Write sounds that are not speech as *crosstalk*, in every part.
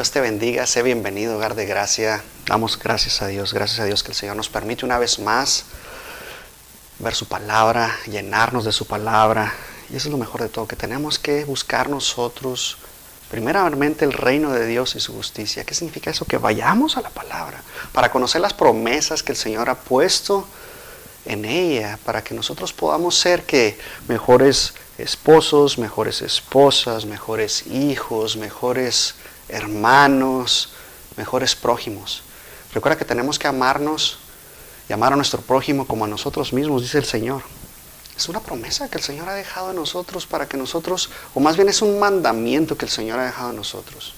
Dios te bendiga, sé bienvenido, hogar de gracia. Damos gracias a Dios, gracias a Dios que el Señor nos permite una vez más ver su palabra, llenarnos de su palabra. Y eso es lo mejor de todo, que tenemos que buscar nosotros primeramente el reino de Dios y su justicia. ¿Qué significa eso? Que vayamos a la palabra para conocer las promesas que el Señor ha puesto en ella, para que nosotros podamos ser que mejores esposos, mejores esposas, mejores hijos, mejores hermanos, mejores prójimos. Recuerda que tenemos que amarnos y amar a nuestro prójimo como a nosotros mismos, dice el Señor. Es una promesa que el Señor ha dejado a nosotros para que nosotros, o más bien es un mandamiento que el Señor ha dejado a nosotros.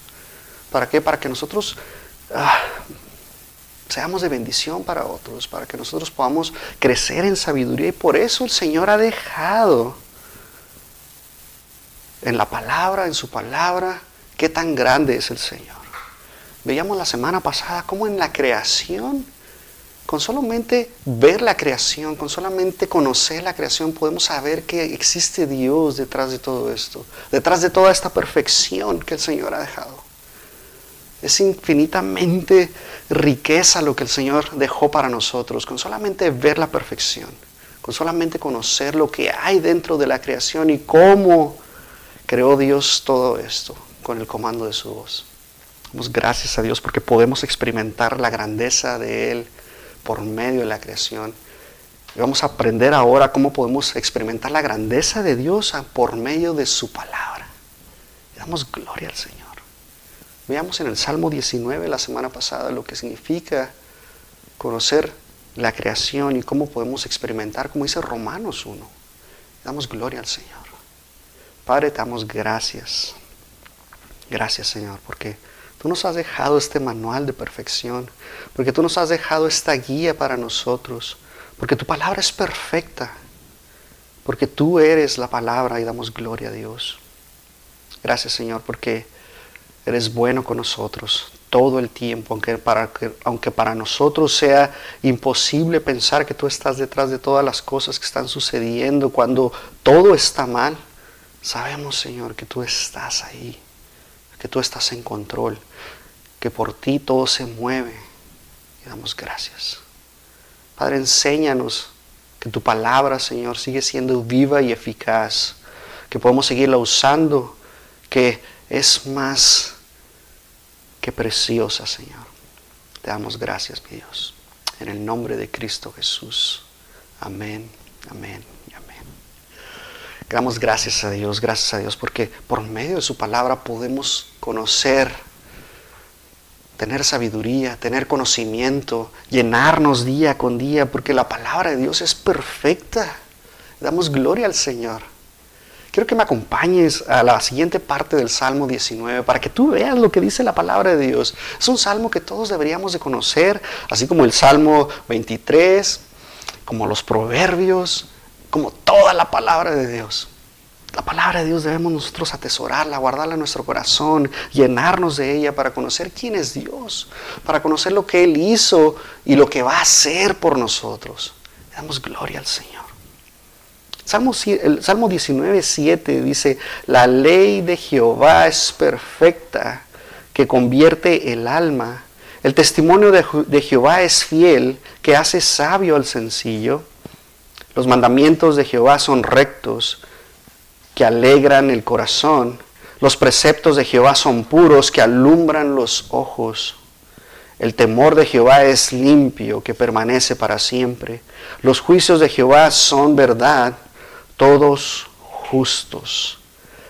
¿Para qué? Para que nosotros ah, seamos de bendición para otros, para que nosotros podamos crecer en sabiduría. Y por eso el Señor ha dejado en la palabra, en su palabra, qué tan grande es el Señor. Veíamos la semana pasada cómo en la creación, con solamente ver la creación, con solamente conocer la creación, podemos saber que existe Dios detrás de todo esto, detrás de toda esta perfección que el Señor ha dejado. Es infinitamente riqueza lo que el Señor dejó para nosotros, con solamente ver la perfección, con solamente conocer lo que hay dentro de la creación y cómo creó Dios todo esto con el comando de su voz. Damos gracias a Dios porque podemos experimentar la grandeza de Él por medio de la creación. Y vamos a aprender ahora cómo podemos experimentar la grandeza de Dios por medio de su palabra. Damos gloria al Señor. Veamos en el Salmo 19 la semana pasada lo que significa conocer la creación y cómo podemos experimentar, como dice Romanos 1. Damos gloria al Señor. Padre, te damos gracias Gracias Señor, porque tú nos has dejado este manual de perfección, porque tú nos has dejado esta guía para nosotros, porque tu palabra es perfecta, porque tú eres la palabra y damos gloria a Dios. Gracias Señor, porque eres bueno con nosotros todo el tiempo, aunque para, aunque para nosotros sea imposible pensar que tú estás detrás de todas las cosas que están sucediendo, cuando todo está mal, sabemos Señor que tú estás ahí que tú estás en control, que por ti todo se mueve. Y damos gracias. Padre, enséñanos que tu palabra, Señor, sigue siendo viva y eficaz, que podemos seguirla usando, que es más que preciosa, Señor. Te damos gracias, mi Dios. En el nombre de Cristo Jesús. Amén, amén. Damos gracias a Dios, gracias a Dios, porque por medio de su palabra podemos conocer, tener sabiduría, tener conocimiento, llenarnos día con día, porque la palabra de Dios es perfecta. Damos gloria al Señor. Quiero que me acompañes a la siguiente parte del Salmo 19 para que tú veas lo que dice la palabra de Dios. Es un salmo que todos deberíamos de conocer, así como el Salmo 23, como los proverbios, como toda la palabra de Dios. La palabra de Dios debemos nosotros atesorarla, guardarla en nuestro corazón, llenarnos de ella para conocer quién es Dios, para conocer lo que Él hizo y lo que va a hacer por nosotros. Le damos gloria al Señor. Salmo, el Salmo 19, 7 dice, la ley de Jehová es perfecta, que convierte el alma. El testimonio de Jehová es fiel, que hace sabio al sencillo. Los mandamientos de Jehová son rectos, que alegran el corazón. Los preceptos de Jehová son puros, que alumbran los ojos. El temor de Jehová es limpio, que permanece para siempre. Los juicios de Jehová son verdad, todos justos.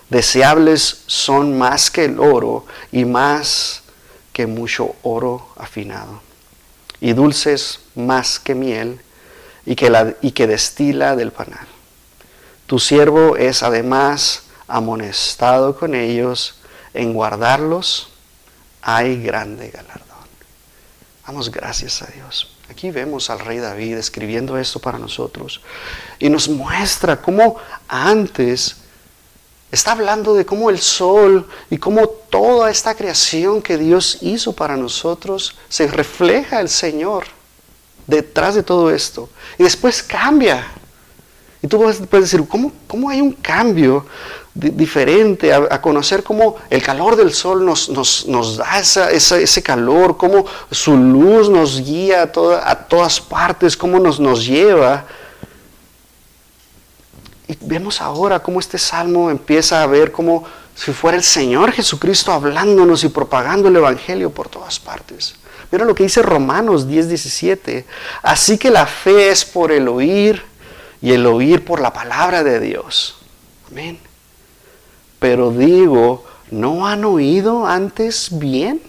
Deseables son más que el oro y más que mucho oro afinado. Y dulces más que miel y que, destila del panal. Tu siervo es además amonestado con ellos, en guardarlos hay grande galardón. Damos gracias a Dios. Aquí vemos al rey David escribiendo esto para nosotros y nos muestra cómo antes está hablando de cómo el sol y cómo toda esta creación que Dios hizo para nosotros se refleja el Señor detrás de todo esto. Y después cambia. Y tú puedes decir, ¿cómo, ¿cómo, hay un cambio diferente, a, conocer cómo el calor del sol nos, nos, da ese calor, cómo su luz nos guía a, a todas partes, cómo nos, nos lleva. Y vemos ahora cómo este salmo empieza a ver como si fuera el Señor Jesucristo hablándonos y propagando el Evangelio por todas partes. Mira lo que dice Romanos 10, 17. Así que la fe es por el oír y el oír por la palabra de Dios. Amén. Pero digo, ¿no han oído antes bien?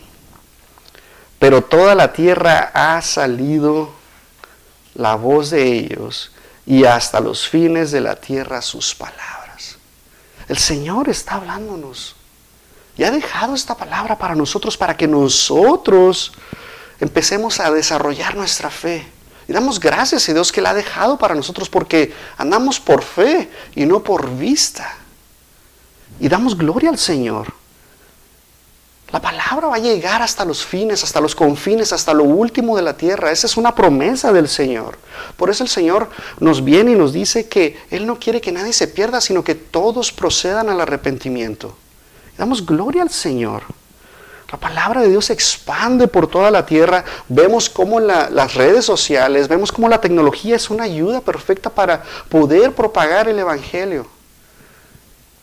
Pero toda la tierra ha salido la voz de ellos y hasta los fines de la tierra sus palabras. El Señor está hablándonos y ha dejado esta palabra para nosotros, para que nosotros empecemos a desarrollar nuestra fe. Y damos gracias a Dios que la ha dejado para nosotros porque andamos por fe y no por vista. Y damos gloria al Señor. La palabra va a llegar hasta los fines, hasta los confines, hasta lo último de la tierra. Esa es una promesa del Señor. Por eso el Señor nos viene y nos dice que Él no quiere que nadie se pierda, sino que todos procedan al arrepentimiento. Damos gloria al Señor. La palabra de Dios se expande por toda la tierra. Vemos cómo las redes sociales, vemos cómo la tecnología es una ayuda perfecta para poder propagar el Evangelio.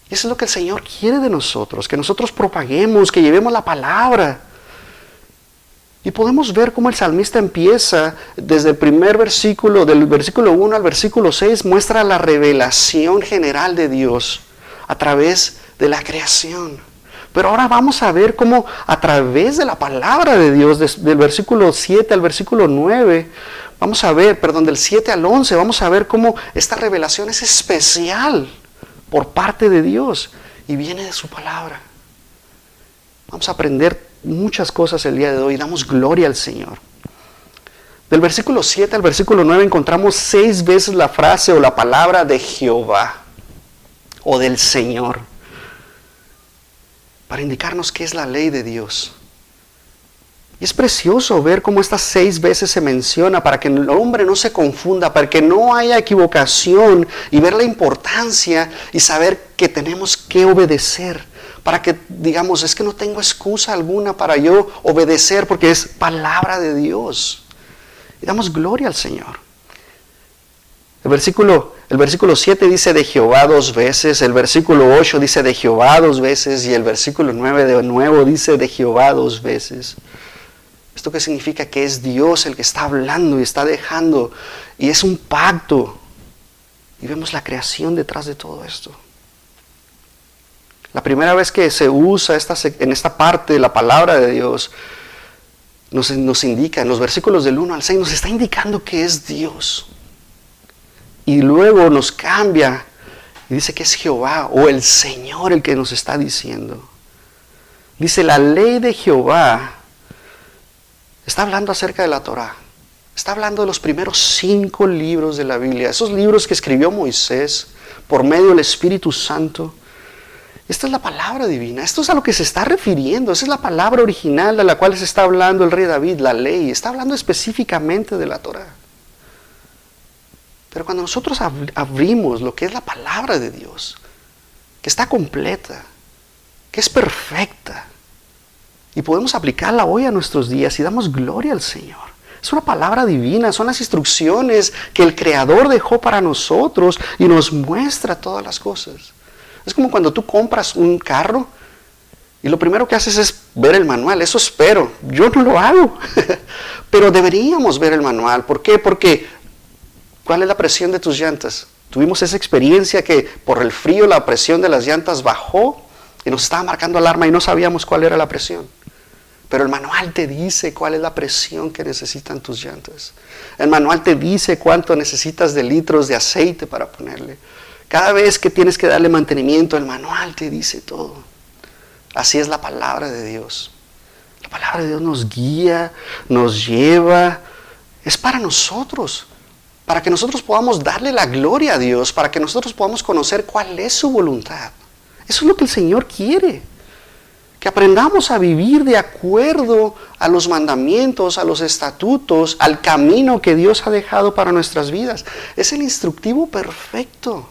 Y eso es lo que el Señor quiere de nosotros, que nosotros propaguemos, que llevemos la palabra. Y podemos ver cómo el salmista empieza desde el primer versículo, del versículo 1 al versículo 6, muestra la revelación general de Dios a través de la creación. Pero ahora vamos a ver cómo a través de la palabra de Dios, del versículo 7 al versículo 9, vamos a ver, perdón, del 7 al 11, vamos a ver cómo esta revelación es especial por parte de Dios y viene de su palabra. Vamos a aprender muchas cosas el día de hoy. Damos gloria al Señor. Del versículo 7 al versículo 9 encontramos seis veces la frase o la palabra de Jehová o del Señor para indicarnos qué es la ley de Dios. Y es precioso ver cómo estas seis veces se menciona para que el hombre no se confunda, para que no haya equivocación y ver la importancia y saber que tenemos que obedecer. Para que digamos, es que no tengo excusa alguna para yo obedecer porque es palabra de Dios. Y damos gloria al Señor. El versículo, el versículo 7 dice de Jehová dos veces, el versículo 8 dice de Jehová dos veces y el versículo 9 de nuevo dice de Jehová dos veces. ¿Esto qué significa? Que es Dios el que está hablando y está dejando. Y es un pacto. Y vemos la creación detrás de todo esto. La primera vez que se usa esta, en esta parte la palabra de Dios, nos, nos indica, en los versículos del 1 al 6, nos está indicando que es Dios. Y luego nos cambia y dice que es Jehová o el Señor el que nos está diciendo. Dice, la ley de Jehová Está hablando acerca de la Torah. Está hablando de los primeros cinco libros de la Biblia, esos libros que escribió Moisés por medio del Espíritu Santo. Esta es la palabra divina, esto es a lo que se está refiriendo, esa es la palabra original de la cual se está hablando el rey David, la ley, está hablando específicamente de la Torah. Pero cuando nosotros abrimos lo que es la palabra de Dios, que está completa, que es perfecta, y podemos aplicarla hoy a nuestros días y damos gloria al Señor. Es una palabra divina, son las instrucciones que el Creador dejó para nosotros y nos muestra todas las cosas. Es como cuando tú compras un carro y lo primero que haces es ver el manual. Eso espero. Yo no lo hago. *laughs* Pero deberíamos ver el manual. ¿Por qué? Porque ¿cuál es la presión de tus llantas? Tuvimos esa experiencia que por el frío la presión de las llantas bajó y nos estaba marcando alarma y no sabíamos cuál era la presión. Pero el manual te dice cuál es la presión que necesitan tus llantas. El manual te dice cuánto necesitas de litros de aceite para ponerle. Cada vez que tienes que darle mantenimiento, el manual te dice todo. Así es la palabra de Dios. La palabra de Dios nos guía, nos lleva. Es para nosotros, para que nosotros podamos darle la gloria a Dios, para que nosotros podamos conocer cuál es su voluntad. Eso es lo que el Señor quiere que aprendamos a vivir de acuerdo a los mandamientos, a los estatutos, al camino que Dios ha dejado para nuestras vidas. Es el instructivo perfecto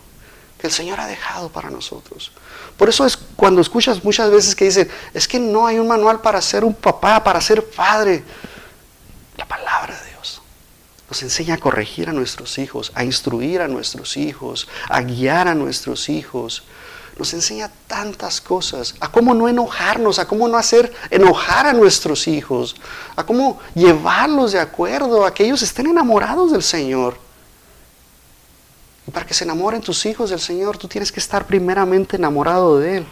que el Señor ha dejado para nosotros. Por eso es cuando escuchas muchas veces que dicen, es que no hay un manual para ser un papá, para ser padre. La palabra de nos enseña a corregir a nuestros hijos, a instruir a nuestros hijos, a guiar a nuestros hijos. Nos enseña tantas cosas, a cómo no enojarnos, a cómo no hacer enojar a nuestros hijos, a cómo llevarlos de acuerdo, a que ellos estén enamorados del Señor. Y para que se enamoren tus hijos del Señor, tú tienes que estar primeramente enamorado de Él.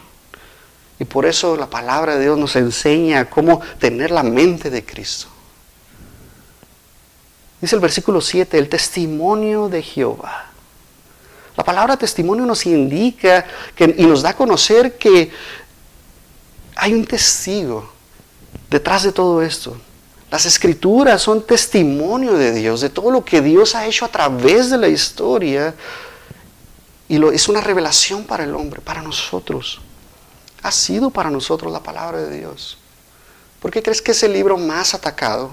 Y por eso la palabra de Dios nos enseña cómo tener la mente de Cristo. Dice el versículo 7, el testimonio de Jehová. La palabra testimonio nos indica que, y nos da a conocer que hay un testigo detrás de todo esto. Las escrituras son testimonio de Dios, de todo lo que Dios ha hecho a través de la historia. Y lo, es una revelación para el hombre, para nosotros. Ha sido para nosotros la palabra de Dios. ¿Por qué crees que es el libro más atacado?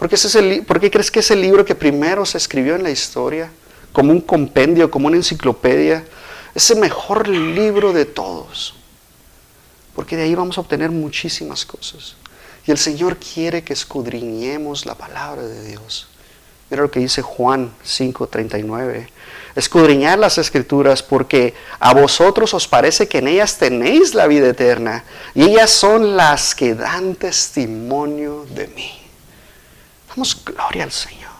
¿Por qué, es el, ¿Por qué crees que es el libro que primero se escribió en la historia? Como un compendio, como una enciclopedia. Es el mejor libro de todos. Porque de ahí vamos a obtener muchísimas cosas. Y el Señor quiere que escudriñemos la palabra de Dios. Mira lo que dice Juan 5:39. Escudriñar las escrituras porque a vosotros os parece que en ellas tenéis la vida eterna y ellas son las que dan testimonio de mí. Damos gloria al Señor.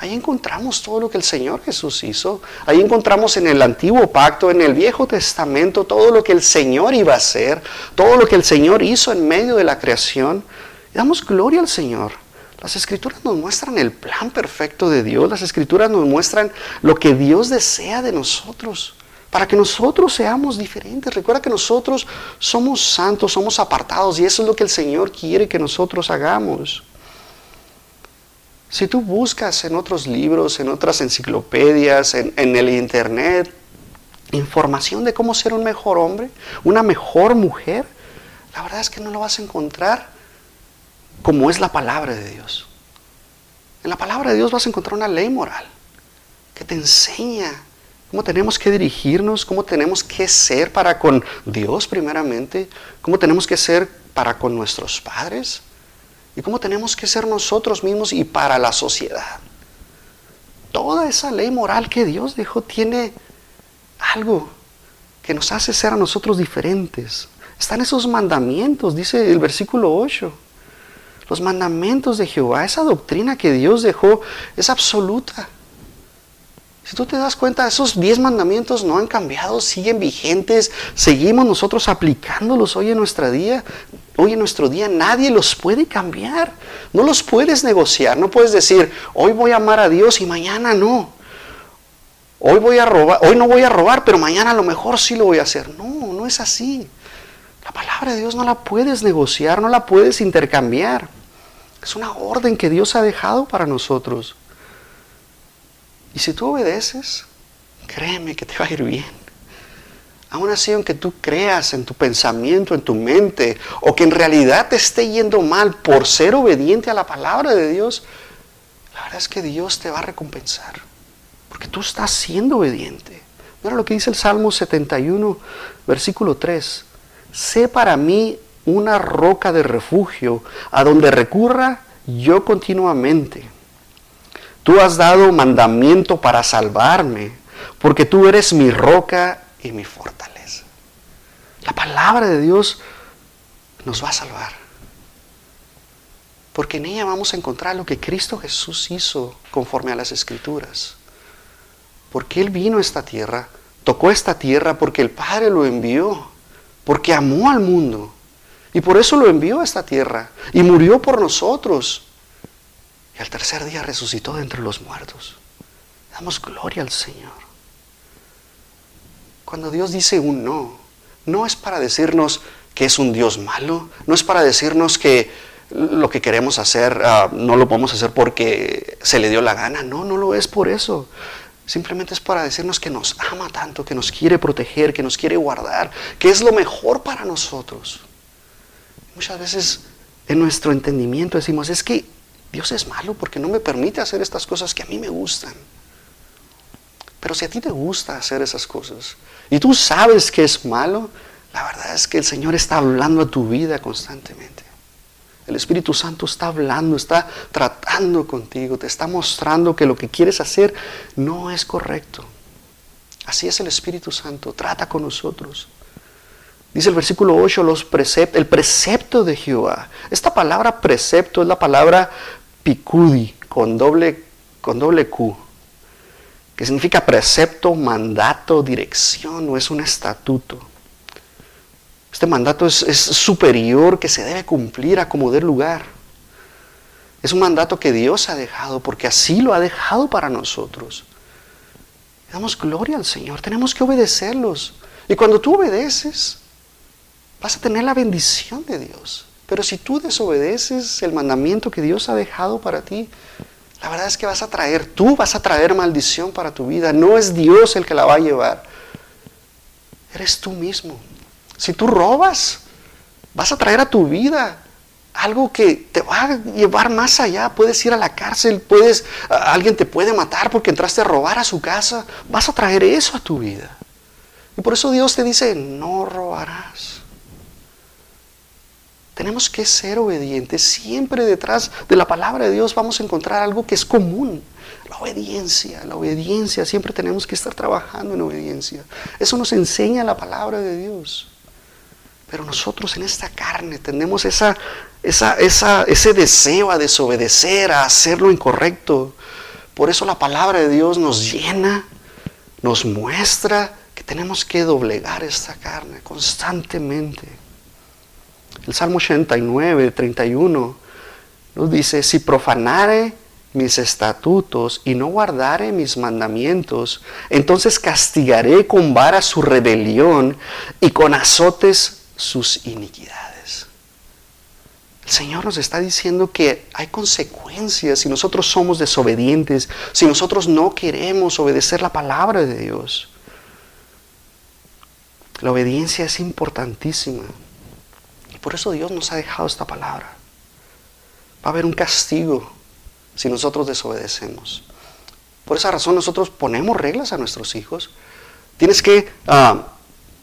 Ahí encontramos todo lo que el Señor Jesús hizo. Ahí encontramos en el antiguo pacto, en el Viejo Testamento, todo lo que el Señor iba a hacer, todo lo que el Señor hizo en medio de la creación. damos gloria al Señor. Las escrituras nos muestran el plan perfecto de Dios. Las escrituras nos muestran lo que Dios desea de nosotros. Para que nosotros seamos diferentes. Recuerda que nosotros somos santos, somos apartados y eso es lo que el Señor quiere que nosotros hagamos. Si tú buscas en otros libros, en otras enciclopedias, en, el internet, información de cómo ser un mejor hombre, una mejor mujer, la verdad es que no lo vas a encontrar como es la palabra de Dios. En la palabra de Dios vas a encontrar una ley moral que te enseña cómo tenemos que dirigirnos, cómo tenemos que ser para con Dios primeramente, cómo tenemos que ser para con nuestros padres, y cómo tenemos que ser nosotros mismos y para la sociedad. Toda esa ley moral que Dios dejó tiene algo que nos hace ser a nosotros diferentes. Están esos mandamientos, dice el versículo 8. Los mandamientos de Jehová, esa doctrina que Dios dejó es absoluta. Si tú te das cuenta, esos diez mandamientos no han cambiado, siguen vigentes, seguimos nosotros aplicándolos hoy en nuestra día, hoy en nuestro día, nadie los puede cambiar, no los puedes negociar, no puedes decir, hoy voy a amar a Dios y mañana no. Hoy voy a robar, hoy no voy a robar, pero mañana a lo mejor sí lo voy a hacer. No, no es así. La palabra de Dios no la puedes negociar, no la puedes intercambiar. Es una orden que Dios ha dejado para nosotros. Y si tú obedeces, créeme que te va a ir bien. Aún así, aunque tú creas en tu pensamiento, en tu mente, o que en realidad te esté yendo mal por ser obediente a la palabra de Dios, la verdad es que Dios te va a recompensar. Porque tú estás siendo obediente. Mira lo que dice el Salmo 71, versículo 3. Sé para mí una roca de refugio a donde recurra yo continuamente. Tú has dado mandamiento para salvarme, porque tú eres mi roca y mi fortaleza. La palabra de Dios nos va a salvar. Porque en ella vamos a encontrar lo que Cristo Jesús hizo conforme a las escrituras. Porque Él vino a esta tierra, tocó esta tierra porque el Padre lo envió, porque amó al mundo. Y por eso lo envió a esta tierra. Y murió por nosotros al tercer día resucitó de entre los muertos. Damos gloria al Señor. Cuando Dios dice un no, no es para decirnos que es un Dios malo, no es para decirnos que lo que queremos hacer ah, no lo podemos hacer porque se le dio la gana. No, no lo es por eso. Simplemente es para decirnos que nos ama tanto, que nos quiere proteger, que nos quiere guardar, que es lo mejor para nosotros. Muchas veces en nuestro entendimiento decimos, es que Dios es malo porque no me permite hacer estas cosas que a mí me gustan. Pero si a ti te gusta hacer esas cosas y tú sabes que es malo, La verdad es que el Señor está hablando a tu vida constantemente. El Espíritu Santo está hablando, está tratando contigo, te está mostrando que lo que quieres hacer no es correcto. Así es el Espíritu Santo, trata con nosotros. Dice el versículo 8, los el precepto de Jehová. Esta palabra precepto es la palabra picudi, con doble, con doble Q, que significa precepto, mandato, dirección, no es un estatuto. Este mandato es, es superior que se debe cumplir a como dé lugar. Es un mandato que Dios ha dejado porque así lo ha dejado para nosotros. Damos gloria al Señor, tenemos que obedecerlos. Y cuando tú obedeces, vas a tener la bendición de Dios. Pero si tú desobedeces el mandamiento que Dios ha dejado para ti, la verdad es que vas a traer, tú vas a traer maldición para tu vida. No es Dios el que la va a llevar. Eres tú mismo. Si tú robas, vas a traer a tu vida algo que te va a llevar más allá. Puedes ir a la cárcel, puedes, alguien te puede matar porque entraste a robar a su casa. Vas a traer eso a tu vida. Y por eso Dios te dice, no robarás. Tenemos que ser obedientes. Siempre detrás de la palabra de Dios vamos a encontrar algo que es común. La obediencia, la obediencia. Siempre tenemos que estar trabajando en obediencia. Eso nos enseña la palabra de Dios. Pero nosotros en esta carne tenemos esa, ese deseo a desobedecer, a hacer lo incorrecto. Por eso la palabra de Dios nos llena, nos muestra que tenemos que doblegar esta carne constantemente. El Salmo 89, 31 nos dice, si profanare mis estatutos y no guardare mis mandamientos, entonces castigaré con vara su rebelión y con azotes sus iniquidades. El Señor nos está diciendo que hay consecuencias si nosotros somos desobedientes, si nosotros no queremos obedecer la palabra de Dios. La obediencia es importantísima. Por eso Dios nos ha dejado esta palabra. Va a haber un castigo si nosotros desobedecemos. Por esa razón nosotros ponemos reglas a nuestros hijos. Tienes que ah,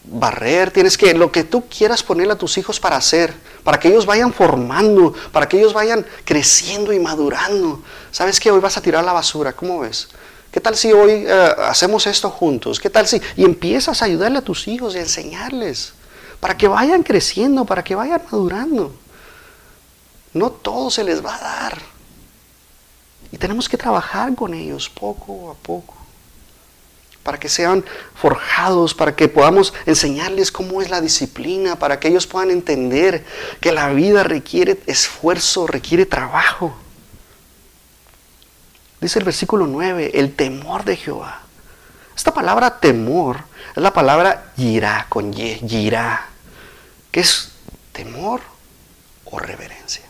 barrer, tienes que, lo que tú quieras ponerle a tus hijos para hacer, para que ellos vayan formando, para que ellos vayan creciendo y madurando. ¿Sabes que Hoy vas a tirar la basura, ¿cómo ves? ¿Qué tal si hoy eh, hacemos esto juntos? ¿Qué tal si... Y empiezas a ayudarle a tus hijos y a enseñarles, para que vayan creciendo, para que vayan madurando. No todo se les va a dar. Y tenemos que trabajar con ellos poco a poco para que sean forjados, para que podamos enseñarles cómo es la disciplina, para que ellos puedan entender que la vida requiere esfuerzo, requiere trabajo. Dice el versículo 9, el temor de Jehová. Esta palabra temor es la palabra yirá, con y, yirá, que es temor o reverencia.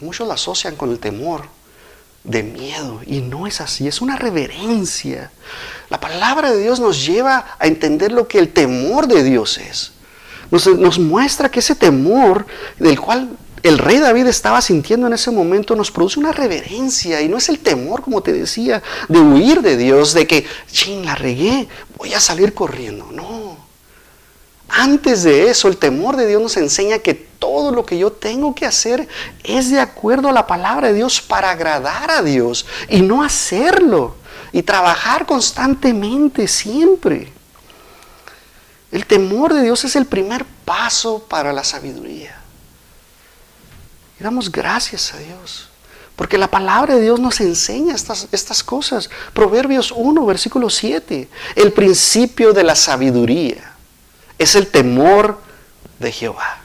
muchos la asocian con el temor, de miedo. Y no es así, es una reverencia. La palabra de Dios nos lleva a entender lo que el temor de Dios es. Nos, muestra que ese temor del cual el rey David estaba sintiendo en ese momento nos produce una reverencia y no es el temor, como te decía, de huir de Dios, de que, ching, la regué, voy a salir corriendo. No. Antes de eso, el temor de Dios nos enseña que todo lo que yo tengo que hacer es de acuerdo a la palabra de Dios para agradar a Dios y no hacerlo y trabajar constantemente siempre. El temor de Dios es el primer paso para la sabiduría. Y damos gracias a Dios. Porque la palabra de Dios nos enseña estas, estas cosas. Proverbios 1, versículo 7. El principio de la sabiduría es el temor de Jehová.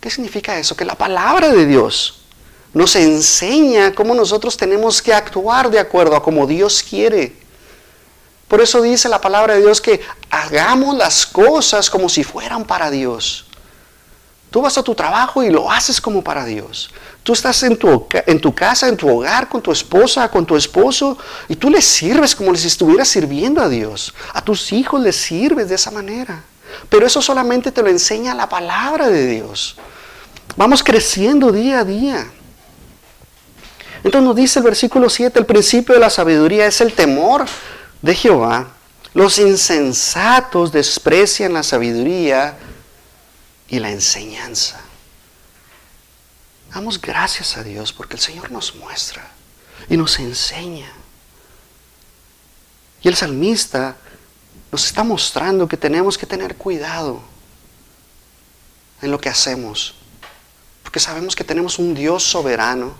¿Qué significa eso? Que la palabra de Dios nos enseña cómo nosotros tenemos que actuar de acuerdo a como Dios quiere. Por eso dice la palabra de Dios que hagamos las cosas como si fueran para Dios. Tú vas a tu trabajo y lo haces como para Dios. Tú estás en tu, en tu casa, en tu hogar, con tu esposa, con tu esposo, y tú les sirves como si estuvieras sirviendo a Dios. A tus hijos les sirves de esa manera. Pero eso solamente te lo enseña la palabra de Dios. Vamos creciendo día a día. Entonces nos dice el versículo 7, el principio de la sabiduría es el temor de Jehová Los insensatos desprecian la sabiduría y la enseñanza. Damos gracias a Dios porque el Señor nos muestra y nos enseña. Y el salmista nos está mostrando que tenemos que tener cuidado en lo que hacemos. Porque sabemos que tenemos un Dios soberano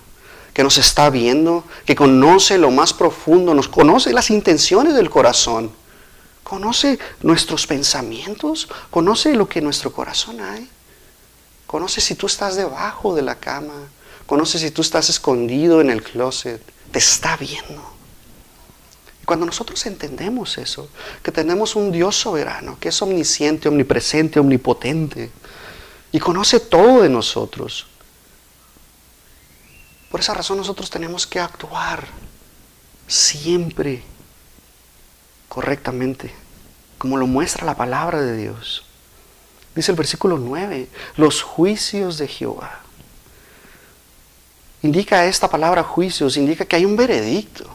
que nos está viendo, que conoce lo más profundo, nos conoce las intenciones del corazón, conoce nuestros pensamientos, conoce lo que en nuestro corazón hay. Conoce si tú estás debajo de la cama, conoce si tú estás escondido en el closet, te está viendo. Y cuando nosotros entendemos eso, que tenemos un Dios soberano, que es omnisciente, omnipresente, omnipotente, y conoce todo de nosotros, por esa razón nosotros tenemos que actuar siempre correctamente, como lo muestra la palabra de Dios. Dice el versículo 9, los juicios de Jehová. Indica esta palabra juicios, indica que hay un veredicto,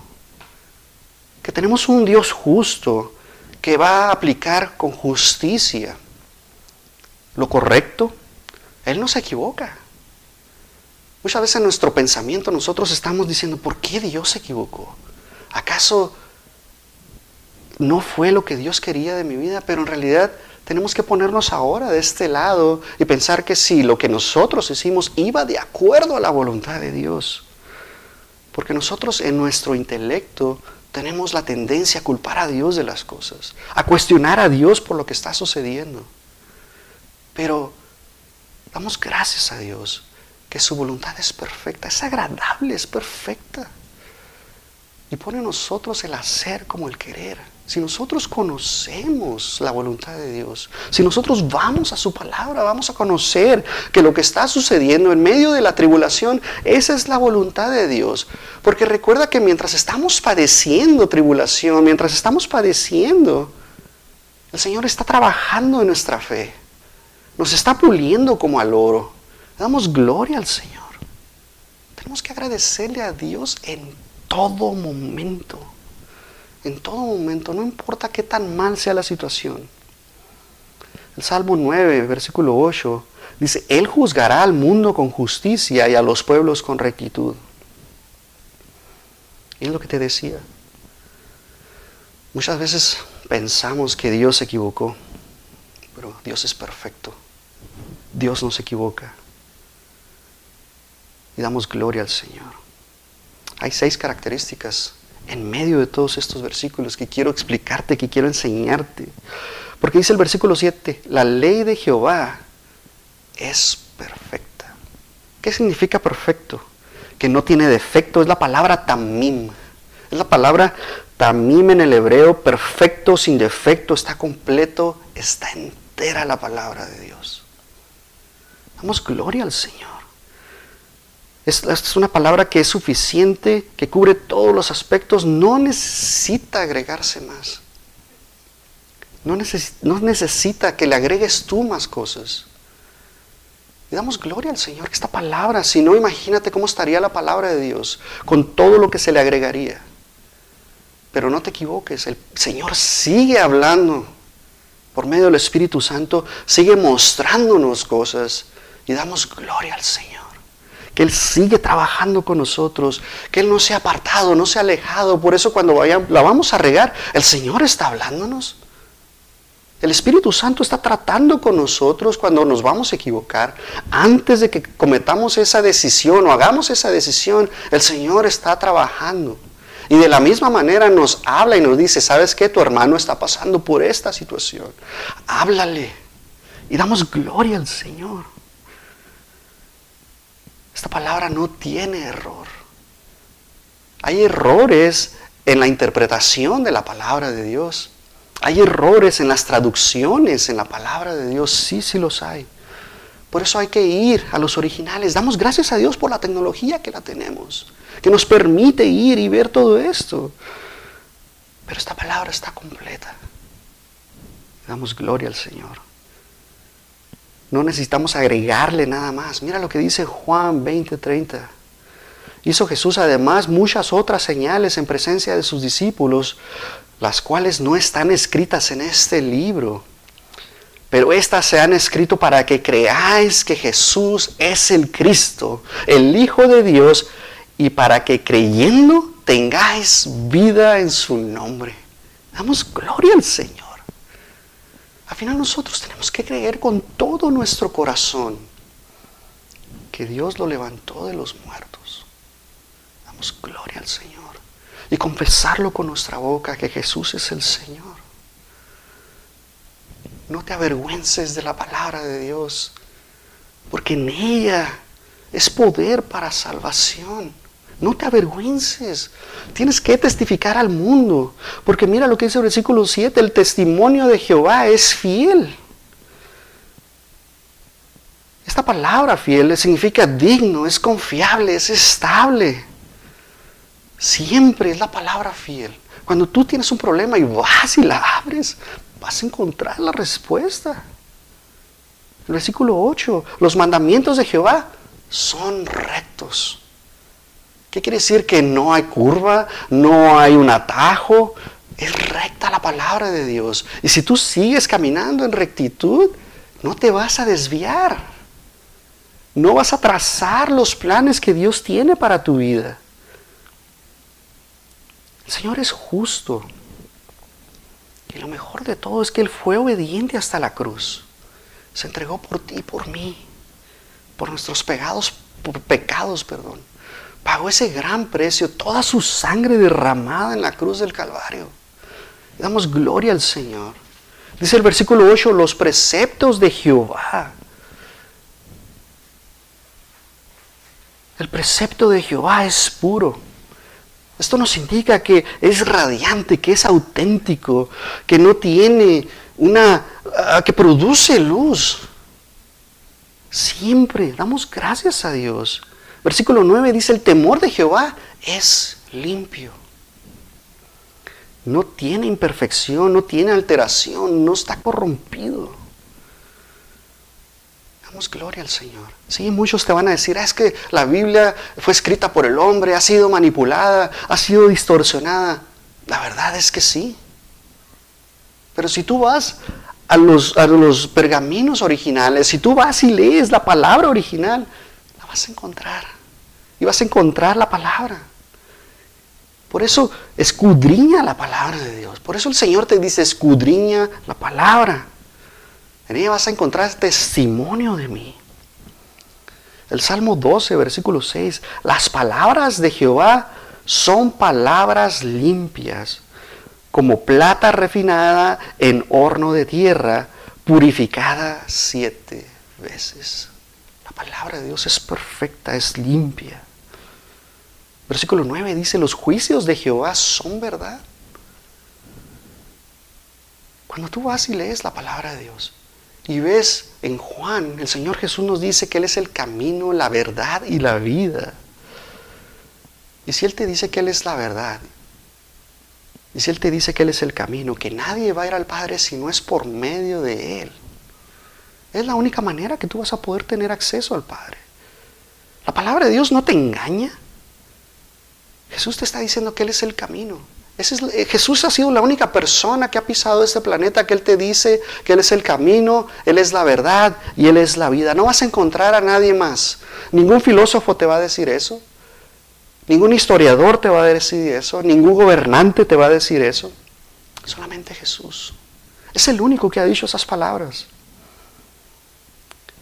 que tenemos un Dios justo que va a aplicar con justicia lo correcto. Él no se equivoca. Muchas veces en nuestro pensamiento nosotros estamos diciendo, ¿por qué Dios se equivocó? ¿Acaso no fue lo que Dios quería de mi vida? Pero en realidad tenemos que ponernos ahora de este lado y pensar que si lo que nosotros hicimos iba de acuerdo a la voluntad de Dios. Porque nosotros en nuestro intelecto tenemos la tendencia a culpar a Dios de las cosas, a cuestionar a Dios por lo que está sucediendo. Pero damos gracias a Dios que su voluntad es perfecta, es agradable, es perfecta. Y pone en nosotros el hacer como el querer. Si nosotros conocemos la voluntad de Dios, si nosotros vamos a su palabra, vamos a conocer que lo que está sucediendo en medio de la tribulación, esa es la voluntad de Dios. Porque recuerda que mientras estamos padeciendo tribulación, mientras estamos padeciendo, el Señor está trabajando en nuestra fe. Nos está puliendo como al oro damos gloria al Señor. Tenemos que agradecerle a Dios en todo momento. En todo momento, no importa qué tan mal sea la situación. El Salmo 9, versículo 8, dice, Él juzgará al mundo con justicia y a los pueblos con rectitud. Y es lo que te decía. Muchas veces pensamos que Dios se equivocó, pero Dios es perfecto. Dios no se equivoca y damos gloria al Señor. Hay seis características en medio de todos estos versículos que quiero explicarte, que quiero enseñarte. Porque dice el versículo 7, la ley de Jehová es perfecta. ¿Qué significa perfecto? Que no tiene defecto. Es la palabra tamim. Es la palabra tamim en el hebreo, perfecto, sin defecto, está completo, está entera la palabra de Dios. Damos gloria al Señor. Esta es una palabra que es suficiente, que cubre todos los aspectos, no necesita agregarse más. No, necesita que le agregues tú más cosas. Y damos gloria al Señor que esta palabra, si no, imagínate cómo estaría la palabra de Dios con todo lo que se le agregaría. Pero no te equivoques, el Señor sigue hablando por medio del Espíritu Santo, sigue mostrándonos cosas y damos gloria al Señor que Él sigue trabajando con nosotros, que Él no se ha apartado, no se ha alejado. Por eso cuando la vamos a regar, el Señor está hablándonos. El Espíritu Santo está tratando con nosotros cuando nos vamos a equivocar. Antes de que cometamos esa decisión o hagamos esa decisión, el Señor está trabajando. Y de la misma manera nos habla y nos dice, ¿sabes qué? Tu hermano está pasando por esta situación. Háblale. Y damos gloria al Señor. Esta palabra no tiene error. Hay errores en la interpretación de la palabra de Dios. Hay errores en las traducciones en la palabra de Dios. Sí, sí los hay. Por eso hay que ir a los originales. Damos gracias a Dios por la tecnología que la tenemos, que nos permite ir y ver todo esto. Pero esta palabra está completa. Damos gloria al Señor. No necesitamos agregarle nada más. Mira lo que dice Juan 20:30. Hizo Jesús además muchas otras señales en presencia de sus discípulos, las cuales no están escritas en este libro, pero estas se han escrito para que creáis que Jesús es el Cristo, el Hijo de Dios, y para que creyendo tengáis vida en su nombre. Damos gloria al Señor. Al final nosotros tenemos que creer con todo nuestro corazón que Dios lo levantó de los muertos. Damos gloria al Señor. Y confesarlo con nuestra boca que Jesús es el Señor. No te avergüences de la palabra de Dios, porque en ella es poder para salvación. No te avergüences. Tienes que testificar al mundo. Porque mira lo que dice el versículo 7, el testimonio de Jehová es fiel. Esta palabra fiel significa digno, es confiable, es estable. Siempre es la palabra fiel. Cuando tú tienes un problema y vas y la abres, vas a encontrar la respuesta. El versículo 8, los mandamientos de Jehová son rectos. ¿Qué quiere decir que no hay curva, no hay un atajo? Es recta la palabra de Dios. Y si tú sigues caminando en rectitud, no te vas a desviar. No vas a trazar los planes que Dios tiene para tu vida. El Señor es justo. Y lo mejor de todo es que Él fue obediente hasta la cruz. Se entregó por ti y por mí. Por nuestros pecados, por pecados, perdón pagó ese gran precio, toda su sangre derramada en la cruz del Calvario. damos gloria al Señor. Dice el versículo 8, los preceptos de Jehová. El precepto de Jehová es puro. Esto nos indica que es radiante, que es auténtico, que no tiene una, ah, que produce luz. Siempre damos gracias a Dios. Versículo 9 dice, el temor de Jehová es limpio. No tiene imperfección, no tiene alteración, no está corrompido. Damos gloria al Señor. Sí, muchos te van a decir, ah, es que la Biblia fue escrita por el hombre, ha sido manipulada, ha sido distorsionada. La verdad es que sí. Pero si tú vas a los, a los pergaminos originales, si tú vas y lees la palabra original, la vas a encontrar y vas a encontrar la palabra. Por eso escudriña la palabra de Dios. Por eso el Señor te dice, escudriña la palabra. En ella vas a encontrar testimonio de mí. El Salmo 12, versículo 6. Las palabras de Jehová son palabras limpias, como plata refinada en horno de tierra, purificada siete veces. La palabra de Dios es perfecta, es limpia. Versículo 9 dice, los juicios de Jehová son verdad. Cuando tú vas y lees la palabra de Dios y ves en Juan, el Señor Jesús nos dice que Él es el camino, la verdad y la vida. Y si Él te dice que Él es la verdad, y si Él te dice que Él es el camino, que nadie va a ir al Padre si no es por medio de Él, es la única manera que tú vas a poder tener acceso al Padre. La palabra de Dios no te engaña. Jesús te está diciendo que Él es el camino. Eh, Jesús ha sido la única persona que ha pisado este planeta que Él te dice que Él es el camino, Él es la verdad y Él es la vida. No vas a encontrar a nadie más. Ningún filósofo te va a decir eso. Ningún historiador te va a decir eso. Ningún gobernante te va a decir eso. Solamente Jesús. Es el único que ha dicho esas palabras.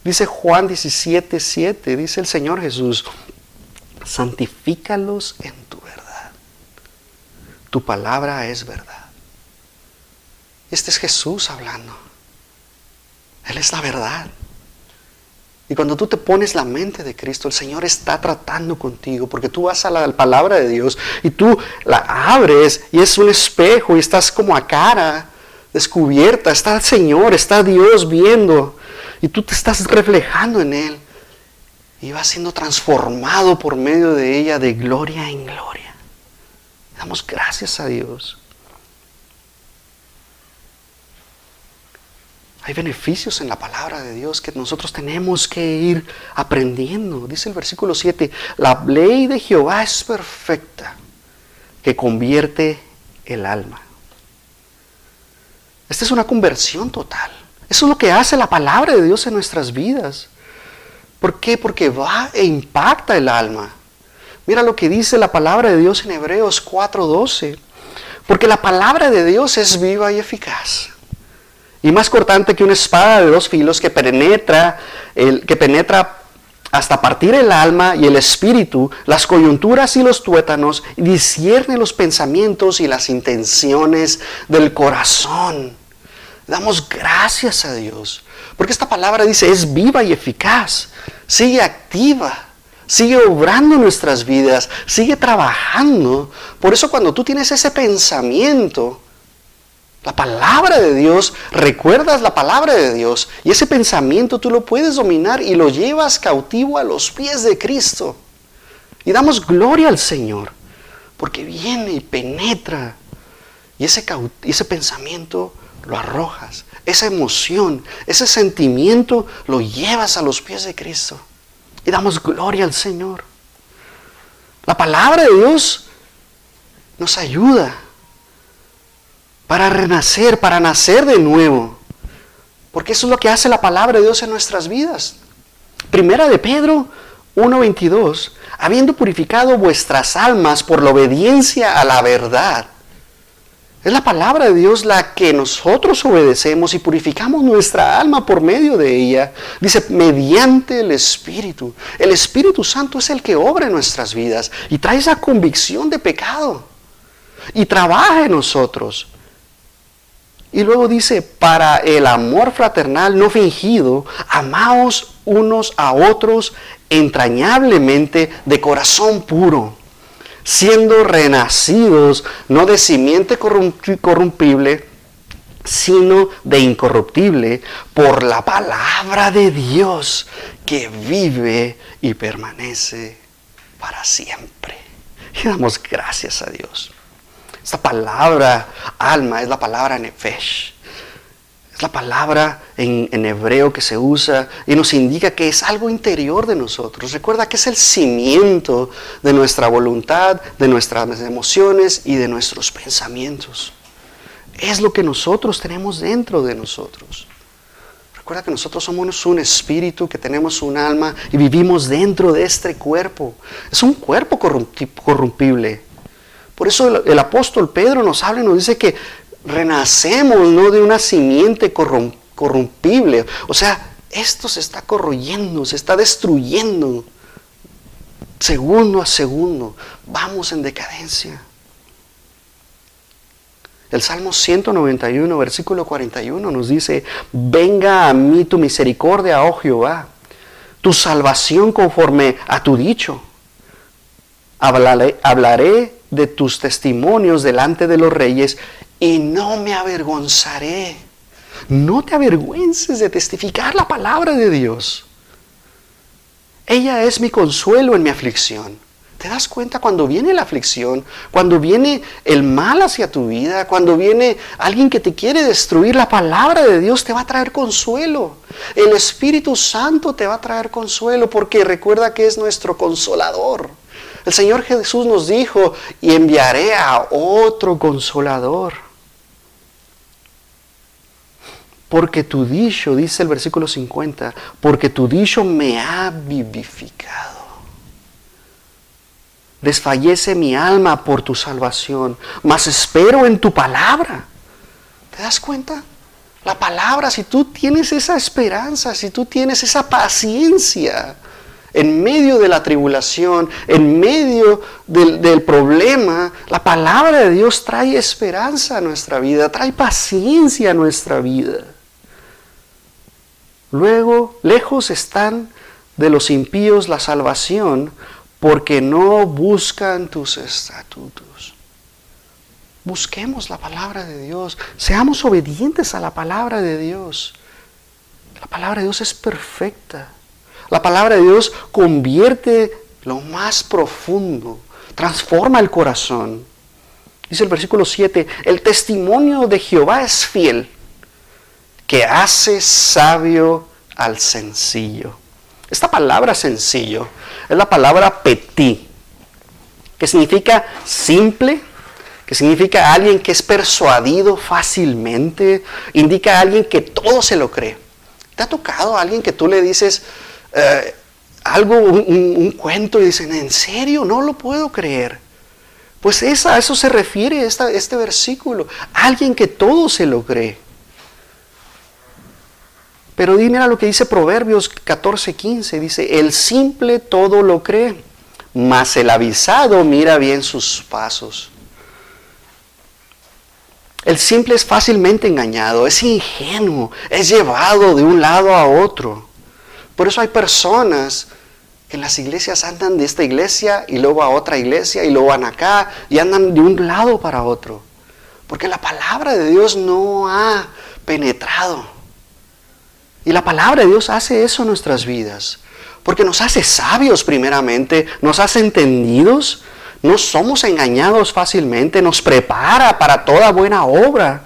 Dice Juan 17, 7, dice el Señor Jesús, santifícalos en tu verdad. Tu palabra es verdad. Este es Jesús hablando. Él es la verdad. Y cuando tú te pones la mente de Cristo, el Señor está tratando contigo, porque tú vas a la palabra de Dios y tú la abres y es un espejo y estás como a cara descubierta. Está el Señor, está Dios viendo y tú te estás reflejando en Él y va siendo transformado por medio de ella de gloria en gloria. Damos gracias a Dios. Hay beneficios en la palabra de Dios que nosotros tenemos que ir aprendiendo. Dice el versículo 7, la ley de Jehová es perfecta, que convierte el alma. Esta es una conversión total. Eso es lo que hace la palabra de Dios en nuestras vidas. ¿Por qué? Porque va e impacta el alma. Mira lo que dice la palabra de Dios en Hebreos 4:12. Porque la palabra de Dios es viva y eficaz. Y más cortante que una espada de dos filos que penetra, el, que penetra hasta partir el alma y el espíritu, las coyunturas y los tuétanos, y discierne los pensamientos y las intenciones del corazón. Damos gracias a Dios, porque esta palabra dice es viva y eficaz, sigue activa, sigue obrando nuestras vidas, sigue trabajando. Por eso cuando tú tienes ese pensamiento, la palabra de Dios, recuerdas la palabra de Dios y ese pensamiento tú lo puedes dominar y lo llevas cautivo a los pies de Cristo. Y damos gloria al Señor, porque viene y penetra. Y ese, ese pensamiento lo arrojas, esa emoción, ese sentimiento lo llevas a los pies de Cristo. Y damos gloria al Señor. La palabra de Dios nos ayuda para renacer, para nacer de nuevo. Porque eso es lo que hace la palabra de Dios en nuestras vidas. Primera de Pedro 1.22, habiendo purificado vuestras almas por la obediencia a la verdad. Es la palabra de Dios la que nosotros obedecemos y purificamos nuestra alma por medio de ella. Dice, mediante el Espíritu. El Espíritu Santo es el que obra en nuestras vidas y trae esa convicción de pecado. Y trabaja en nosotros. Y luego dice, para el amor fraternal no fingido, amaos unos a otros entrañablemente de corazón puro, siendo renacidos no de simiente corrompible, sino de incorruptible, por la palabra de Dios que vive y permanece para siempre. Y damos gracias a Dios. Esta palabra alma es la palabra nefesh. Es la palabra en, hebreo que se usa y nos indica que es algo interior de nosotros. Recuerda que es el cimiento de nuestra voluntad, de nuestras emociones y de nuestros pensamientos. Es lo que nosotros tenemos dentro de nosotros. Recuerda que nosotros somos un espíritu, que tenemos un alma y vivimos dentro de este cuerpo. Es un cuerpo corrompible. Por eso el, apóstol Pedro nos habla y nos dice que renacemos no de una simiente corrompible. O sea, esto se está corroyendo, se está destruyendo. Segundo a segundo, vamos en decadencia. El Salmo 191, versículo 41 nos dice, venga a mí tu misericordia, oh Jehová, tu salvación conforme a tu dicho. Hablaré, hablaré de tus testimonios delante de los reyes y no me avergonzaré. No te avergüences de testificar la palabra de Dios. Ella es mi consuelo en mi aflicción. ¿Te das cuenta cuando viene la aflicción, cuando viene el mal hacia tu vida, cuando viene alguien que te quiere destruir, la palabra de Dios te va a traer consuelo. El Espíritu Santo te va a traer consuelo porque recuerda que es nuestro consolador. El Señor Jesús nos dijo, y enviaré a otro consolador. Porque tu dicho, dice el versículo 50, porque tu dicho me ha vivificado. Desfallece mi alma por tu salvación, mas espero en tu palabra. ¿Te das cuenta? La palabra, si tú tienes esa esperanza, si tú tienes esa paciencia, en medio de la tribulación, en medio del, problema, la palabra de Dios trae esperanza a nuestra vida, trae paciencia a nuestra vida. Luego, lejos están de los impíos la salvación, porque no buscan tus estatutos. Busquemos la palabra de Dios, seamos obedientes a la palabra de Dios. La palabra de Dios es perfecta. La palabra de Dios convierte lo más profundo, transforma el corazón. Dice el versículo 7, el testimonio de Jehová es fiel, que hace sabio al sencillo. Esta palabra sencillo es la palabra petit, que significa simple, que significa alguien que es persuadido fácilmente, indica a alguien que todo se lo cree. ¿Te ha tocado a alguien que tú le dices eh, algo, un, cuento y dicen, ¿en serio? No lo puedo creer. Pues esa, a eso se refiere este versículo. Alguien que todo se lo cree. Pero mira lo que dice Proverbios 14:15. Dice, el simple todo lo cree, mas el avisado mira bien sus pasos. El simple es fácilmente engañado, es ingenuo, es llevado de un lado a otro. Por eso hay personas que en las iglesias andan de esta iglesia y luego a otra iglesia y luego van acá y andan de un lado para otro. Porque la palabra de Dios no ha penetrado. Y la palabra de Dios hace eso en nuestras vidas. Porque nos hace sabios primeramente, nos hace entendidos, no somos engañados fácilmente, nos prepara para toda buena obra.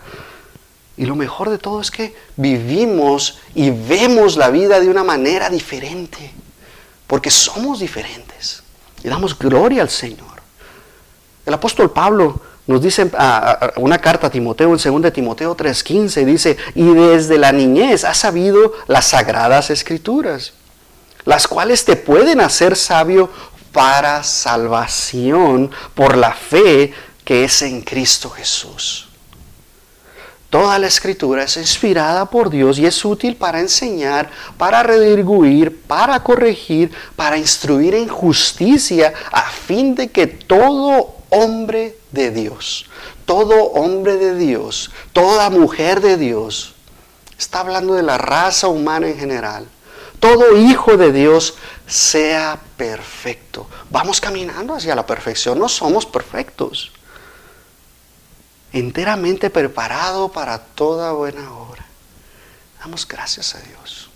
Y lo mejor de todo es que vivimos y vemos la vida de una manera diferente, porque somos diferentes. Y damos gloria al Señor. El apóstol Pablo nos dice una carta a Timoteo en 2 Timoteo 3:15, dice, y desde la niñez has sabido las sagradas escrituras, las cuales te pueden hacer sabio para salvación por la fe que es en Cristo Jesús. Toda la escritura es inspirada por Dios y es útil para enseñar, para redirguir, para corregir, para instruir en justicia, a fin de que todo hombre de Dios, todo hombre de Dios, toda mujer de Dios, está hablando de la raza humana en general, todo hijo de Dios sea perfecto. Vamos caminando hacia la perfección, no somos perfectos. Enteramente preparado para toda buena obra. Damos gracias a Dios.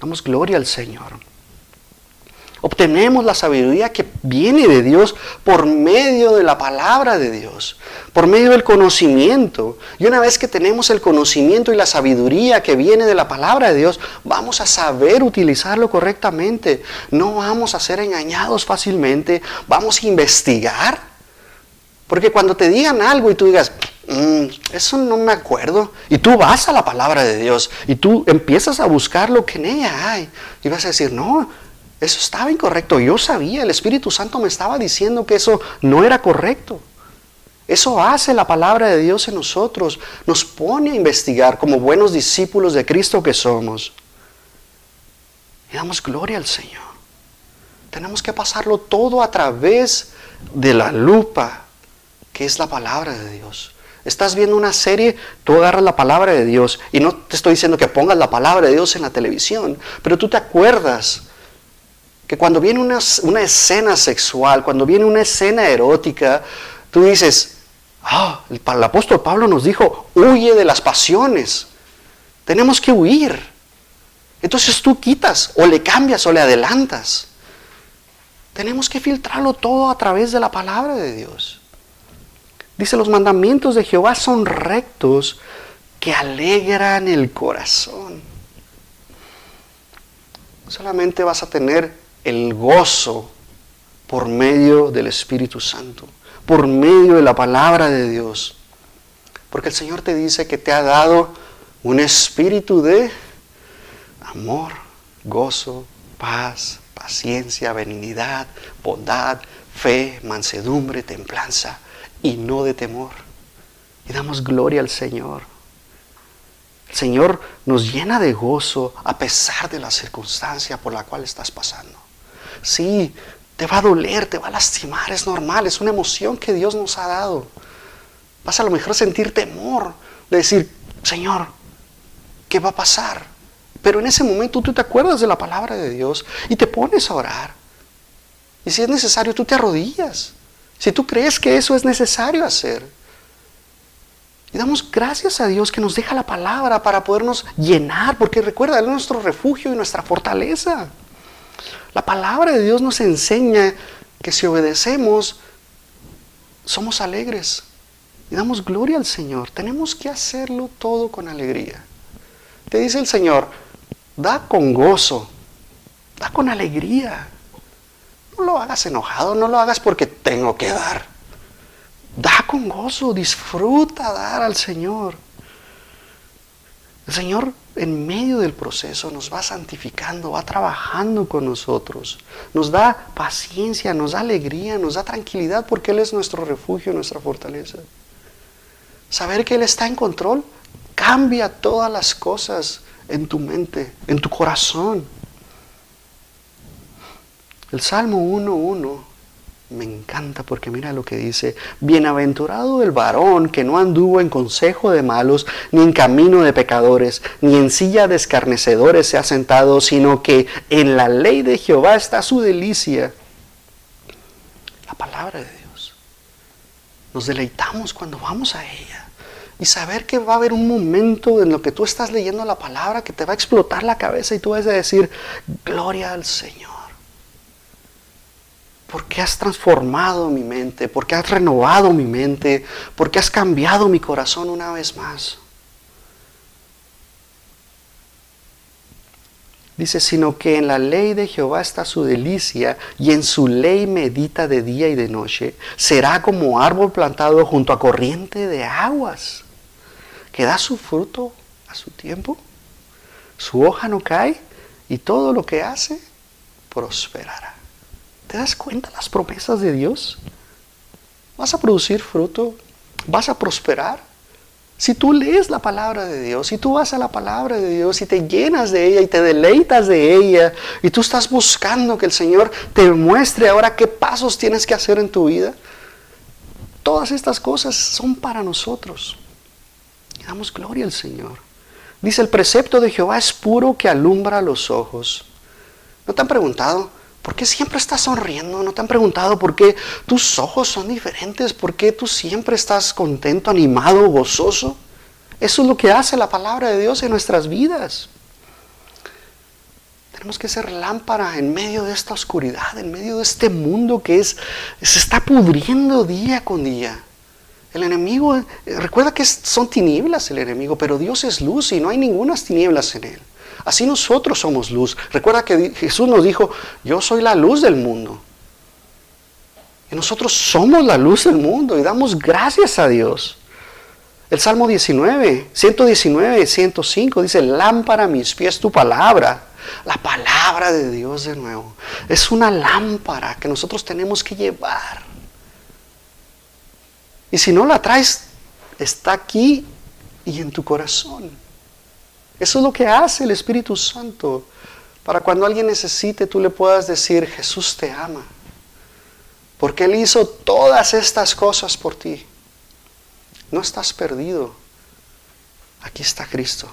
Damos gloria al Señor. Obtenemos la sabiduría que viene de Dios por medio de la palabra de Dios, por medio del conocimiento. Y una vez que tenemos el conocimiento y la sabiduría que viene de la palabra de Dios, vamos a saber utilizarlo correctamente. No vamos a ser engañados fácilmente, vamos a investigar. Porque cuando te digan algo y tú digas, mm, eso no me acuerdo, y tú vas a la palabra de Dios y tú empiezas a buscar lo que en ella hay, y vas a decir, no, eso estaba incorrecto. Yo sabía, el Espíritu Santo me estaba diciendo que eso no era correcto. Eso hace la palabra de Dios en nosotros. Nos pone a investigar como buenos discípulos de Cristo que somos. Y damos gloria al Señor. Tenemos que pasarlo todo a través de la lupa, que es la palabra de Dios. Estás viendo una serie, tú agarras la palabra de Dios. Y no te estoy diciendo que pongas la palabra de Dios en la televisión, pero tú te acuerdas que cuando viene una, escena sexual, cuando viene una escena erótica, tú dices, ah, el apóstol Pablo nos dijo, huye de las pasiones. Tenemos que huir. Entonces tú quitas o le cambias o le adelantas. Tenemos que filtrarlo todo a través de la palabra de Dios. Dice, los mandamientos de Jehová son rectos que alegran el corazón. Solamente vas a tener el gozo por medio del Espíritu Santo, por medio de la palabra de Dios. Porque el Señor te dice que te ha dado un espíritu de amor, gozo, paz, paciencia, benignidad, bondad, fe, mansedumbre, templanza y no de temor. Y damos gloria al Señor. El Señor nos llena de gozo a pesar de la circunstancia por la cual estás pasando. Sí, te va a doler, te va a lastimar, es normal, es una emoción que Dios nos ha dado. Vas a lo mejor sentir temor de decir, Señor, ¿qué va a pasar? Pero en ese momento tú te acuerdas de la palabra de Dios y te pones a orar. Y si es necesario, tú te arrodillas. Si tú crees que eso es necesario hacer. Y damos gracias a Dios que nos deja la palabra para podernos llenar, porque recuerda, es nuestro refugio y nuestra fortaleza. La palabra de Dios nos enseña que si obedecemos, somos alegres y damos gloria al Señor. Tenemos que hacerlo todo con alegría. Te dice el Señor, da con gozo, da con alegría. No lo hagas enojado, no lo hagas porque tengo que dar. Da con gozo, disfruta dar al Señor. El Señor en medio del proceso nos va santificando, va trabajando con nosotros, nos da paciencia, nos da alegría, nos da tranquilidad porque Él es nuestro refugio, nuestra fortaleza. Saber que Él está en control cambia todas las cosas en tu mente, en tu corazón. El Salmo 1.1 me encanta porque mira lo que dice, bienaventurado el varón que no anduvo en consejo de malos, ni en camino de pecadores, ni en silla de escarnecedores se ha sentado, sino que en la ley de Jehová está su delicia. La palabra de Dios. Nos deleitamos cuando vamos a ella. Y saber que va a haber un momento en lo que tú estás leyendo la palabra que te va a explotar la cabeza y tú vas a decir, gloria al Señor. Porque has transformado mi mente, porque has renovado mi mente, porque has cambiado mi corazón una vez más. Dice, sino que en la ley de Jehová está su delicia y en su ley medita de día y de noche. Será como árbol plantado junto a corriente de aguas, que da su fruto a su tiempo. Su hoja no cae y todo lo que hace prosperará. ¿Te das cuenta las promesas de Dios? Vas a producir fruto, vas a prosperar. Si tú lees la palabra de Dios, si tú vas a la palabra de Dios y te llenas de ella y te deleitas de ella y tú estás buscando que el Señor te muestre ahora qué pasos tienes que hacer en tu vida, todas estas cosas son para nosotros. Damos gloria al Señor. Dice, el precepto de Jehová es puro que alumbra los ojos. ¿No te han preguntado? ¿Por qué siempre estás sonriendo? ¿No te han preguntado por qué tus ojos son diferentes? ¿Por qué tú siempre estás contento, animado, gozoso? Eso es lo que hace la palabra de Dios en nuestras vidas. Tenemos que ser lámpara en medio de esta oscuridad, en medio de este mundo que se está pudriendo día con día. El enemigo, eh, recuerda que son tinieblas el enemigo, pero Dios es luz y no hay ninguna tinieblas en él. Así nosotros somos luz. Recuerda que Jesús nos dijo, yo soy la luz del mundo. Y nosotros somos la luz del mundo y damos gracias a Dios. El Salmo 19, 119, 105 dice, lámpara a mis pies tu palabra. La palabra de Dios de nuevo. Es una lámpara que nosotros tenemos que llevar. Y si no la traes, está aquí y en tu corazón. Eso es lo que hace el Espíritu Santo. Para cuando alguien necesite, tú le puedas decir, Jesús te ama. Porque Él hizo todas estas cosas por ti. No estás perdido. Aquí está Cristo.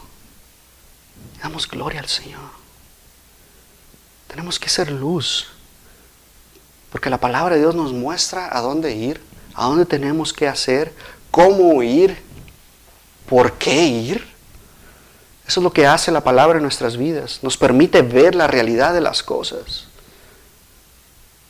Damos gloria al Señor. Tenemos que ser luz. Porque la palabra de Dios nos muestra a dónde ir, a dónde tenemos que hacer, cómo ir, por qué ir. Eso es lo que hace la palabra en nuestras vidas. Nos permite ver la realidad de las cosas.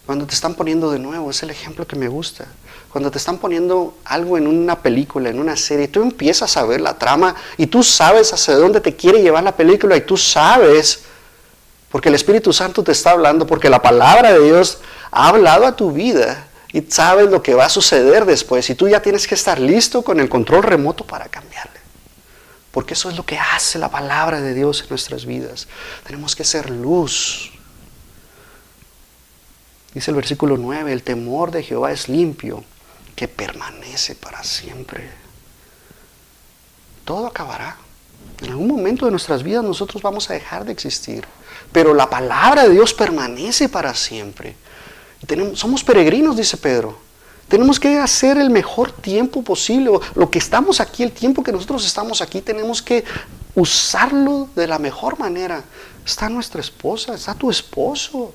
Cuando te están poniendo de nuevo, es el ejemplo que me gusta. Cuando te están poniendo algo en una película, en una serie, tú empiezas a ver la trama y tú sabes hacia dónde te quiere llevar la película y tú sabes, porque el Espíritu Santo te está hablando, porque la palabra de Dios ha hablado a tu vida y sabes lo que va a suceder después y tú ya tienes que estar listo con el control remoto para cambiarle. Porque eso es lo que hace la palabra de Dios en nuestras vidas. Tenemos que ser luz. Dice el versículo 9, el temor de Jehová es limpio, que permanece para siempre. Todo acabará. En algún momento de nuestras vidas nosotros vamos a dejar de existir. Pero la palabra de Dios permanece para siempre. somos peregrinos, dice Pedro. Tenemos que hacer el mejor tiempo posible. Lo que estamos aquí, el tiempo que nosotros estamos aquí, tenemos que usarlo de la mejor manera. Está nuestra esposa, está tu esposo,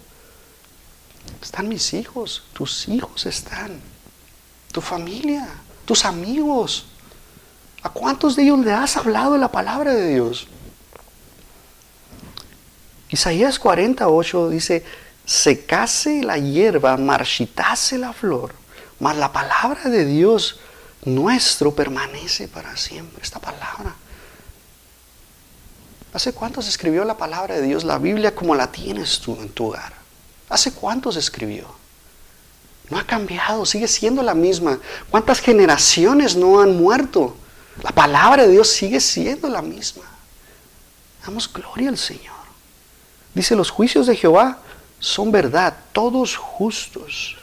están mis hijos, tus hijos están, tu familia, tus amigos. ¿A cuántos de ellos le has hablado la palabra de Dios? Isaías 48 dice, secase la hierba, marchitase la flor mas la palabra de Dios nuestro permanece para siempre. Esta palabra. ¿Hace cuánto se escribió la palabra de Dios, la Biblia como la tienes tú en tu hogar? ¿Hace cuánto se escribió? No ha cambiado, sigue siendo la misma. ¿Cuántas generaciones no han muerto? La palabra de Dios sigue siendo la misma. Damos gloria al Señor. Dice, los juicios de Jehová son verdad, todos justos.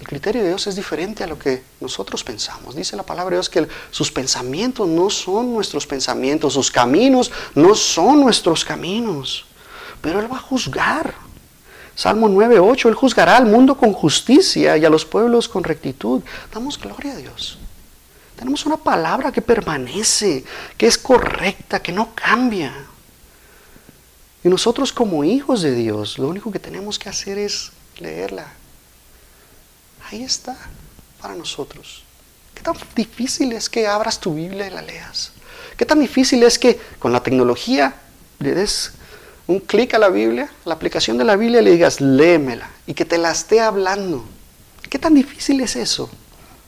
El criterio de Dios es diferente a lo que nosotros pensamos. Dice la palabra de Dios que sus pensamientos no son nuestros pensamientos, sus caminos no son nuestros caminos. Pero Él va a juzgar. Salmo 9.8, Él juzgará al mundo con justicia y a los pueblos con rectitud. Damos gloria a Dios. Tenemos una palabra que permanece, que es correcta, que no cambia. Y nosotros como hijos de Dios, lo único que tenemos que hacer es leerla. Ahí está para nosotros. ¿Qué tan difícil es que abras tu Biblia y la leas? ¿Qué tan difícil es que con la tecnología le des un clic a la Biblia, la aplicación de la Biblia, y le digas, léemela, y que te la esté hablando. ¿Qué tan difícil es eso?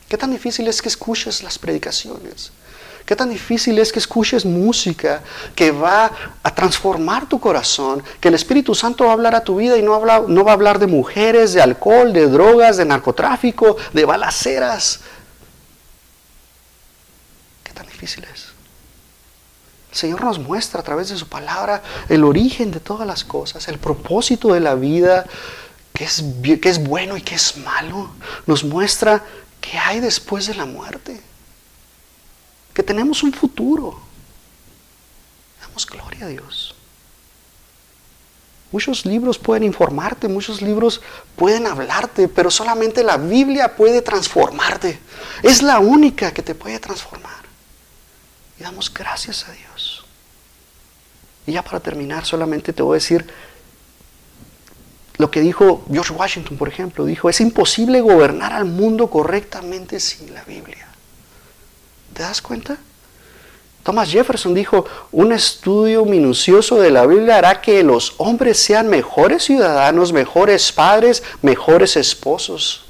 ¿Qué tan difícil es que escuches las predicaciones? ¿Qué tan difícil es que escuches música que va a transformar tu corazón? Que el Espíritu Santo va a hablar a tu vida y no, habla, no va a hablar de mujeres, de alcohol, de drogas, de narcotráfico, de balaceras. ¿Qué tan difícil es? El Señor nos muestra a través de su palabra el origen de todas las cosas, el propósito de la vida, que es, que es bueno y que es malo. Nos muestra qué hay después de la muerte. Que tenemos un futuro. Damos gloria a Dios. Muchos libros pueden informarte, muchos libros pueden hablarte, pero solamente la Biblia puede transformarte. Es la única que te puede transformar. Y damos gracias a Dios. Y ya para terminar, solamente te voy a decir lo que dijo George Washington, por ejemplo. Dijo, es imposible gobernar al mundo correctamente sin la Biblia. ¿Te das cuenta? Thomas Jefferson dijo, un estudio minucioso de la Biblia hará que los hombres sean mejores ciudadanos, mejores padres, mejores esposos.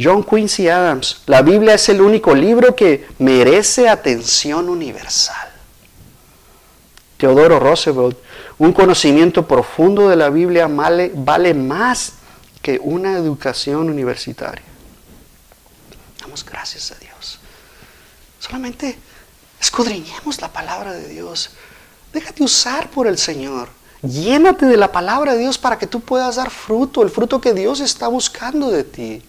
John Quincy Adams, la Biblia es el único libro que merece atención universal. Teodoro Roosevelt, un conocimiento profundo de la Biblia vale, vale más que una educación universitaria. Damos gracias a Dios. Solamente escudriñemos la palabra de Dios. Déjate usar por el Señor. Llénate de la palabra de Dios para que tú puedas dar fruto, el fruto que Dios está buscando de ti.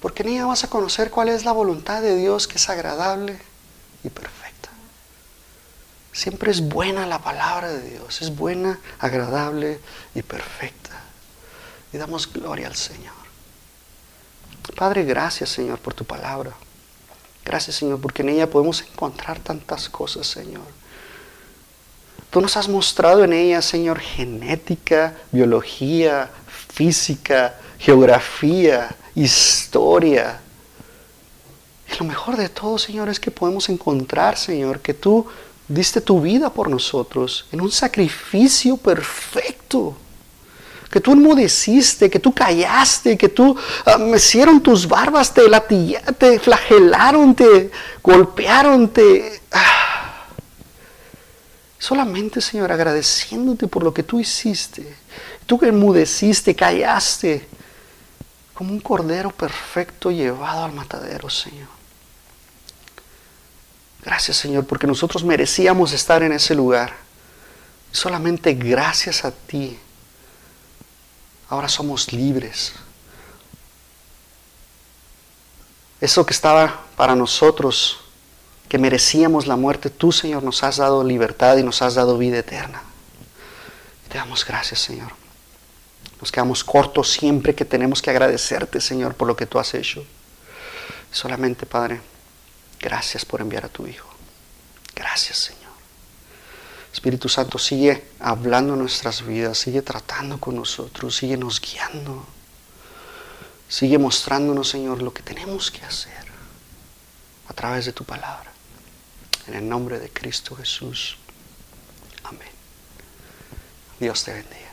Porque en ella vas a conocer cuál es la voluntad de Dios que es agradable y perfecta. Siempre es buena la palabra de Dios, es buena, agradable y perfecta. Y damos gloria al Señor. Padre, gracias Señor por tu palabra. Gracias Señor porque en ella podemos encontrar tantas cosas, Señor. Tú nos has mostrado en ella, Señor, genética, biología, física, geografía, historia. Y lo mejor de todo, Señor, es que podemos encontrar, Señor, que tú diste tu vida por nosotros en un sacrificio perfecto. Que tú enmudeciste, que tú callaste, que tú uh, mecieron tus barbas, te te flagelaron, te golpearon, te... Ah. Solamente, Señor, agradeciéndote por lo que tú hiciste. Tú que enmudeciste, callaste, como un cordero perfecto llevado al matadero, Señor. Gracias, Señor, porque nosotros merecíamos estar en ese lugar. Solamente gracias a ti. Ahora somos libres. Eso que estaba para nosotros, que merecíamos la muerte, tú, Señor, nos has dado libertad y nos has dado vida eterna. te damos gracias, Señor. Nos quedamos cortos siempre que tenemos que agradecerte, Señor, por lo que tú has hecho. Solamente, Padre, gracias por enviar a tu Hijo. Gracias, Señor. Espíritu Santo, sigue hablando nuestras vidas, sigue tratando con nosotros, sigue nos guiando. Sigue mostrándonos, Señor, lo que tenemos que hacer a través de tu palabra. En el nombre de Cristo Jesús. Amén. Dios te bendiga.